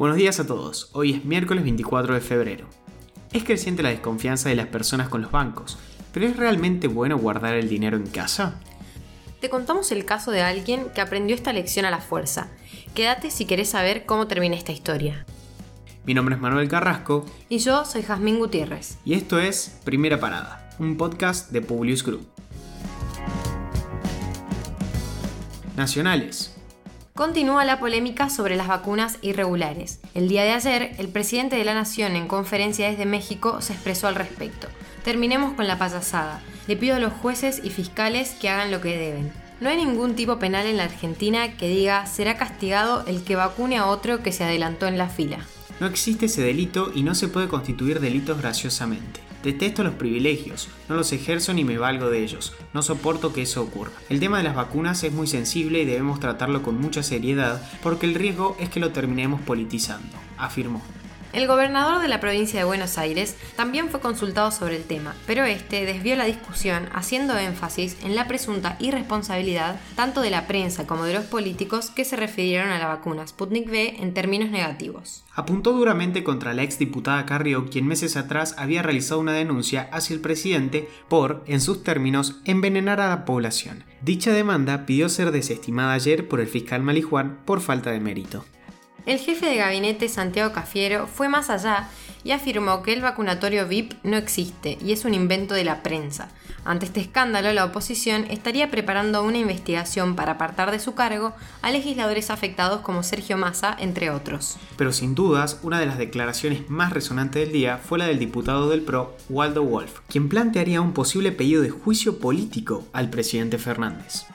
Buenos días a todos, hoy es miércoles 24 de febrero. Es creciente la desconfianza de las personas con los bancos, pero ¿es realmente bueno guardar el dinero en casa? Te contamos el caso de alguien que aprendió esta lección a la fuerza. Quédate si querés saber cómo termina esta historia. Mi nombre es Manuel Carrasco. Y yo soy Jazmín Gutiérrez. Y esto es Primera Parada, un podcast de Publius Group. Nacionales. Continúa la polémica sobre las vacunas irregulares. El día de ayer, el presidente de la Nación en conferencia desde México se expresó al respecto. Terminemos con la payasada. Le pido a los jueces y fiscales que hagan lo que deben. No hay ningún tipo penal en la Argentina que diga será castigado el que vacune a otro que se adelantó en la fila. No existe ese delito y no se puede constituir delitos graciosamente. Detesto los privilegios, no los ejerzo ni me valgo de ellos, no soporto que eso ocurra. El tema de las vacunas es muy sensible y debemos tratarlo con mucha seriedad porque el riesgo es que lo terminemos politizando, afirmó. El gobernador de la provincia de Buenos Aires también fue consultado sobre el tema, pero este desvió la discusión haciendo énfasis en la presunta irresponsabilidad tanto de la prensa como de los políticos que se refirieron a la vacuna Sputnik V en términos negativos. Apuntó duramente contra la exdiputada Carrió, quien meses atrás había realizado una denuncia hacia el presidente por, en sus términos, envenenar a la población. Dicha demanda pidió ser desestimada ayer por el fiscal Malijuan por falta de mérito. El jefe de gabinete Santiago Cafiero fue más allá y afirmó que el vacunatorio VIP no existe y es un invento de la prensa. Ante este escándalo, la oposición estaría preparando una investigación para apartar de su cargo a legisladores afectados como Sergio Massa, entre otros. Pero sin dudas, una de las declaraciones más resonantes del día fue la del diputado del PRO, Waldo Wolf, quien plantearía un posible pedido de juicio político al presidente Fernández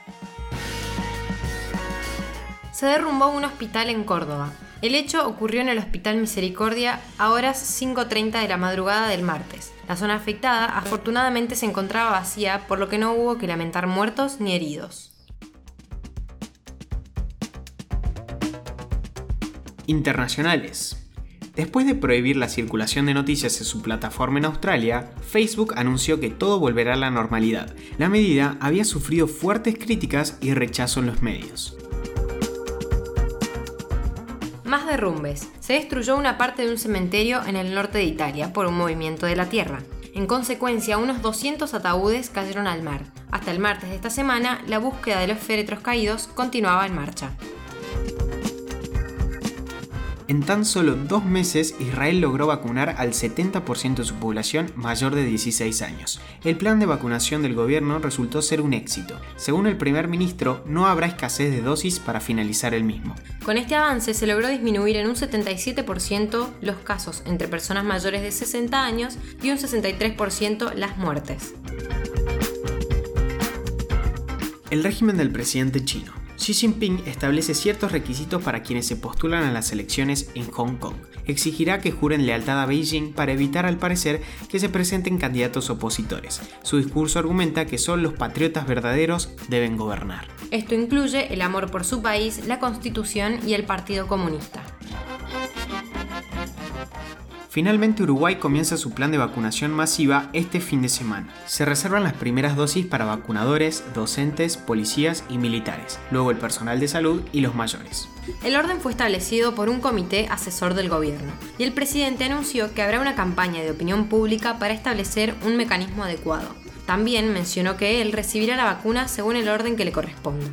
se derrumbó un hospital en Córdoba. El hecho ocurrió en el Hospital Misericordia a horas 5.30 de la madrugada del martes. La zona afectada afortunadamente se encontraba vacía, por lo que no hubo que lamentar muertos ni heridos. Internacionales. Después de prohibir la circulación de noticias en su plataforma en Australia, Facebook anunció que todo volverá a la normalidad. La medida había sufrido fuertes críticas y rechazo en los medios. Derrumbes. Se destruyó una parte de un cementerio en el norte de Italia por un movimiento de la tierra. En consecuencia, unos 200 ataúdes cayeron al mar. Hasta el martes de esta semana, la búsqueda de los féretros caídos continuaba en marcha. En tan solo dos meses, Israel logró vacunar al 70% de su población mayor de 16 años. El plan de vacunación del gobierno resultó ser un éxito. Según el primer ministro, no habrá escasez de dosis para finalizar el mismo. Con este avance se logró disminuir en un 77% los casos entre personas mayores de 60 años y un 63% las muertes. El régimen del presidente chino. Xi Jinping establece ciertos requisitos para quienes se postulan a las elecciones en Hong Kong. Exigirá que juren lealtad a Beijing para evitar al parecer que se presenten candidatos opositores. Su discurso argumenta que solo los patriotas verdaderos deben gobernar. Esto incluye el amor por su país, la constitución y el Partido Comunista. Finalmente Uruguay comienza su plan de vacunación masiva este fin de semana. Se reservan las primeras dosis para vacunadores, docentes, policías y militares, luego el personal de salud y los mayores. El orden fue establecido por un comité asesor del gobierno y el presidente anunció que habrá una campaña de opinión pública para establecer un mecanismo adecuado. También mencionó que él recibirá la vacuna según el orden que le corresponda.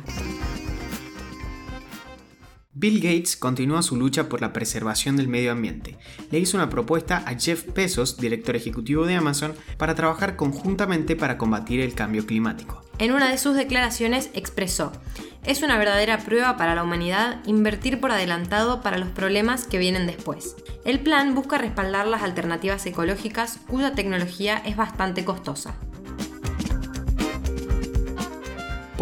Bill Gates continúa su lucha por la preservación del medio ambiente. Le hizo una propuesta a Jeff Bezos, director ejecutivo de Amazon, para trabajar conjuntamente para combatir el cambio climático. En una de sus declaraciones expresó, es una verdadera prueba para la humanidad invertir por adelantado para los problemas que vienen después. El plan busca respaldar las alternativas ecológicas cuya tecnología es bastante costosa.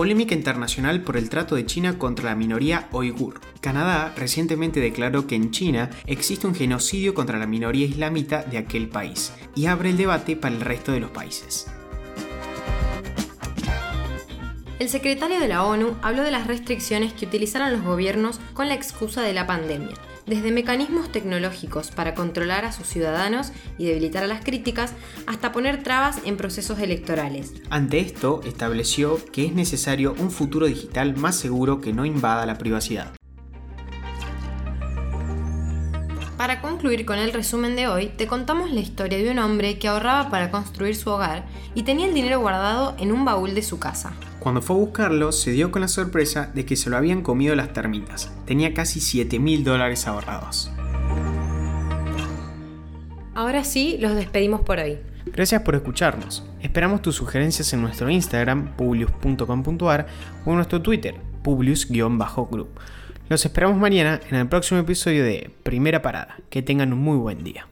Polémica internacional por el trato de China contra la minoría uigur. Canadá recientemente declaró que en China existe un genocidio contra la minoría islamita de aquel país y abre el debate para el resto de los países. El secretario de la ONU habló de las restricciones que utilizaron los gobiernos con la excusa de la pandemia, desde mecanismos tecnológicos para controlar a sus ciudadanos y debilitar a las críticas, hasta poner trabas en procesos electorales. Ante esto, estableció que es necesario un futuro digital más seguro que no invada la privacidad. Concluir con el resumen de hoy, te contamos la historia de un hombre que ahorraba para construir su hogar y tenía el dinero guardado en un baúl de su casa. Cuando fue a buscarlo, se dio con la sorpresa de que se lo habían comido las termitas. Tenía casi 7 mil dólares ahorrados. Ahora sí, los despedimos por hoy. Gracias por escucharnos. Esperamos tus sugerencias en nuestro Instagram, publius.com.ar o en nuestro Twitter, publius-group. Los esperamos mañana en el próximo episodio de Primera Parada. Que tengan un muy buen día.